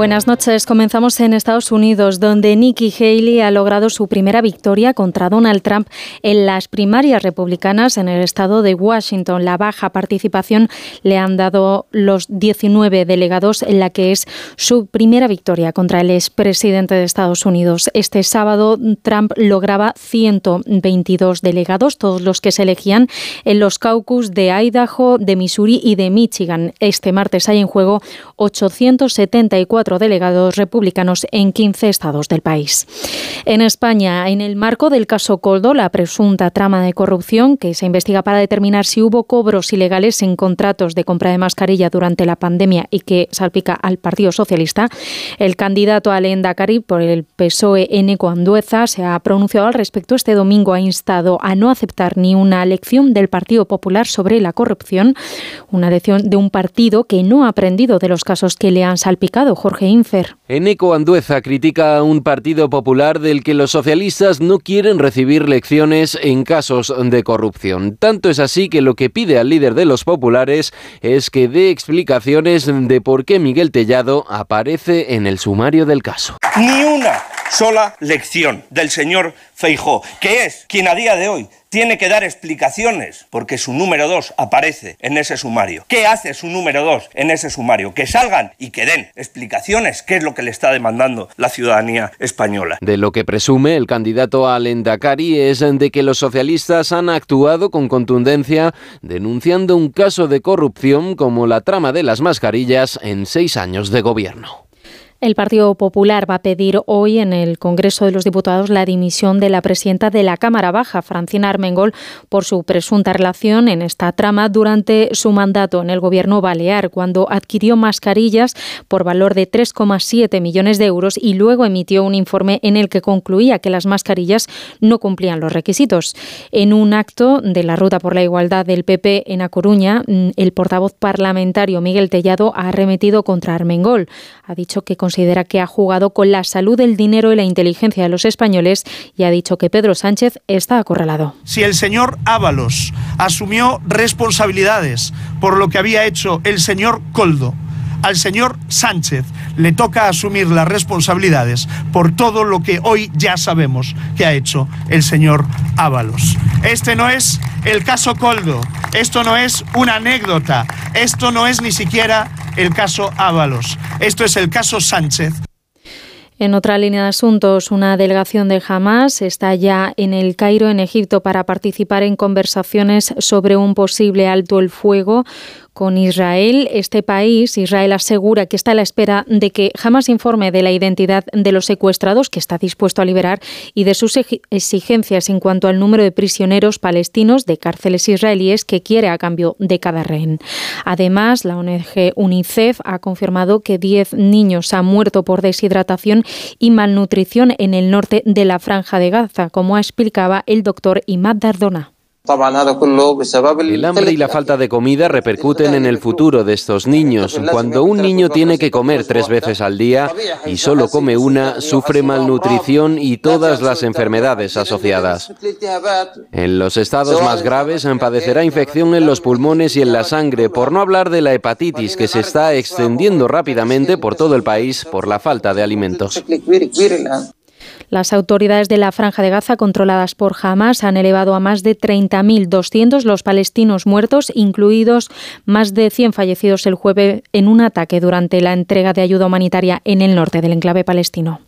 Buenas noches. Comenzamos en Estados Unidos, donde Nikki Haley ha logrado su primera victoria contra Donald Trump en las primarias republicanas en el estado de Washington. La baja participación le han dado los 19 delegados en la que es su primera victoria contra el expresidente de Estados Unidos. Este sábado Trump lograba 122 delegados, todos los que se elegían en los caucus de Idaho, de Missouri y de Michigan. Este martes hay en juego 874 delegados republicanos en 15 estados del país. En España, en el marco del caso Coldo, la presunta trama de corrupción que se investiga para determinar si hubo cobros ilegales en contratos de compra de mascarilla durante la pandemia y que salpica al Partido Socialista, el candidato al Endacari por el PSOE, Eneco Andueza, se ha pronunciado al respecto. Este domingo ha instado a no aceptar ni una lección del Partido Popular sobre la corrupción, una lección de un partido que no ha aprendido de los casos que le han salpicado. Infer. Eneco Andueza critica a un Partido Popular del que los socialistas no quieren recibir lecciones en casos de corrupción. Tanto es así que lo que pide al líder de los populares es que dé explicaciones de por qué Miguel Tellado aparece en el sumario del caso. Ni una sola lección del señor Feijó, que es quien a día de hoy tiene que dar explicaciones porque su número dos aparece en ese sumario. ¿Qué hace su número dos en ese sumario? Que salgan y que den explicaciones, qué es lo que le está demandando la ciudadanía española. De lo que presume el candidato al Endacari es de que los socialistas han actuado con contundencia denunciando un caso de corrupción como la trama de las mascarillas en seis años de gobierno. El Partido Popular va a pedir hoy en el Congreso de los Diputados la dimisión de la presidenta de la Cámara Baja, Francina Armengol, por su presunta relación en esta trama durante su mandato en el Gobierno balear, cuando adquirió mascarillas por valor de 3,7 millones de euros y luego emitió un informe en el que concluía que las mascarillas no cumplían los requisitos. En un acto de la Ruta por la Igualdad del PP en A Coruña, mm, el portavoz parlamentario Miguel Tellado ha arremetido contra Armengol. Ha dicho que considera que ha jugado con la salud, el dinero y la inteligencia de los españoles y ha dicho que Pedro Sánchez está acorralado. Si el señor Ábalos asumió responsabilidades por lo que había hecho el señor Coldo, al señor Sánchez le toca asumir las responsabilidades por todo lo que hoy ya sabemos que ha hecho el señor Ábalos. Este no es el caso Coldo, esto no es una anécdota, esto no es ni siquiera el caso Ábalos, esto es el caso Sánchez. En otra línea de asuntos, una delegación de Hamas está ya en el Cairo, en Egipto, para participar en conversaciones sobre un posible alto el fuego con Israel. Este país, Israel, asegura que está a la espera de que jamás informe de la identidad de los secuestrados que está dispuesto a liberar y de sus exigencias en cuanto al número de prisioneros palestinos de cárceles israelíes que quiere a cambio de cada rehén. Además, la ONG UNICEF ha confirmado que 10 niños han muerto por deshidratación y malnutrición en el norte de la franja de Gaza, como explicaba el doctor Imad Dardona. El hambre y la falta de comida repercuten en el futuro de estos niños. Cuando un niño tiene que comer tres veces al día y solo come una, sufre malnutrición y todas las enfermedades asociadas. En los estados más graves padecerá infección en los pulmones y en la sangre, por no hablar de la hepatitis que se está extendiendo rápidamente por todo el país por la falta de alimentos. Las autoridades de la Franja de Gaza, controladas por Hamas, han elevado a más de 30.200 los palestinos muertos, incluidos más de 100 fallecidos el jueves en un ataque durante la entrega de ayuda humanitaria en el norte del enclave palestino.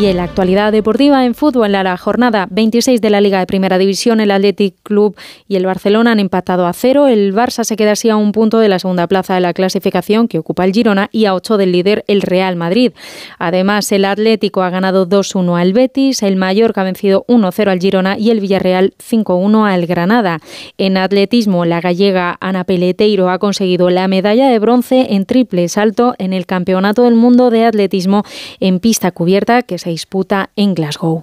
Y en la actualidad deportiva en fútbol, en la jornada 26 de la Liga de Primera División, el Athletic Club y el Barcelona han empatado a cero. El Barça se queda así a un punto de la segunda plaza de la clasificación que ocupa el Girona y a ocho del líder el Real Madrid. Además, el Atlético ha ganado 2-1 al Betis, el Mallorca ha vencido 1-0 al Girona y el Villarreal 5-1 al Granada. En atletismo, la gallega Ana Peleteiro ha conseguido la medalla de bronce en triple salto en el Campeonato del Mundo de Atletismo en pista cubierta que se disputa en Glasgow.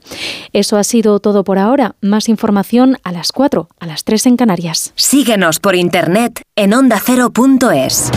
Eso ha sido todo por ahora. Más información a las 4, a las 3 en Canarias. Síguenos por internet en ondacero.es.